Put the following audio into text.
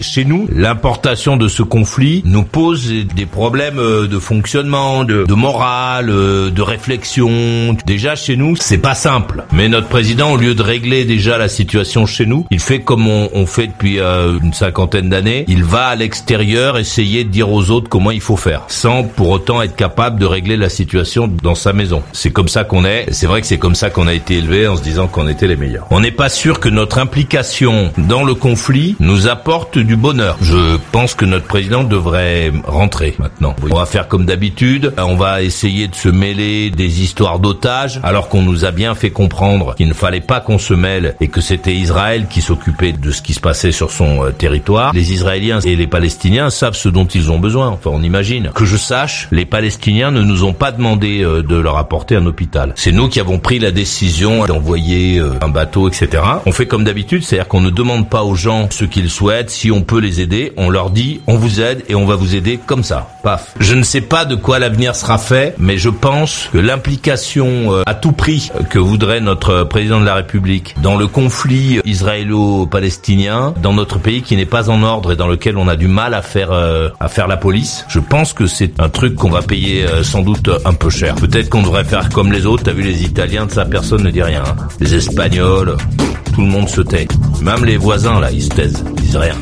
Chez nous, l'importation de ce conflit nous pose des problèmes euh, de fonctionnement, de, morale, euh, de réflexion. Déjà chez nous, c'est pas simple. Mais notre président, au lieu de régler déjà la situation chez nous, il fait comme on, on fait depuis euh, une cinquantaine d'années. Il va à l'extérieur essayer de dire aux autres comment il faut faire, sans pour autant être capable de régler la situation dans sa maison. C'est comme ça qu'on est. C'est vrai que c'est comme ça qu'on a été élevé en se disant qu'on était les meilleurs. On n'est pas sûr que notre implication dans le conflit nous apporte du bonheur. Je pense que notre président devrait rentrer maintenant. On va faire comme d'habitude, on va essayer de se mêler des histoires d'otages, alors qu'on nous a bien fait comprendre qu'il ne fallait pas qu'on se mêle et que c'était Israël qui s'occupait de ce qui se passait sur son euh, territoire. Les Israéliens et les Palestiniens savent ce dont ils ont besoin, enfin on imagine. Que je sache, les Palestiniens ne nous ont pas demandé euh, de leur apporter un hôpital. C'est nous qui avons pris la décision d'envoyer euh, un bateau, etc. On fait comme d'habitude, c'est-à-dire qu'on ne demande pas aux gens ce qu'ils souhaitent, si on peut les aider, on leur dit on vous aide et on va vous aider comme ça. Paf. Je ne sais pas de quoi l'avenir sera fait, mais je pense que l'implication euh, à tout prix que voudrait notre président de la République dans le conflit israélo-palestinien, dans notre pays qui n'est pas en ordre et dans lequel on a du mal à faire euh, à faire la police, je pense que c'est un truc qu'on va payer euh, sans doute un peu cher. Peut-être qu'on devrait faire comme les autres. T'as vu les Italiens de ça, personne ne dit rien. hein. Les Espagnols, tout le monde se tait. Même les voisins là, ils se taisent, ils disent rien.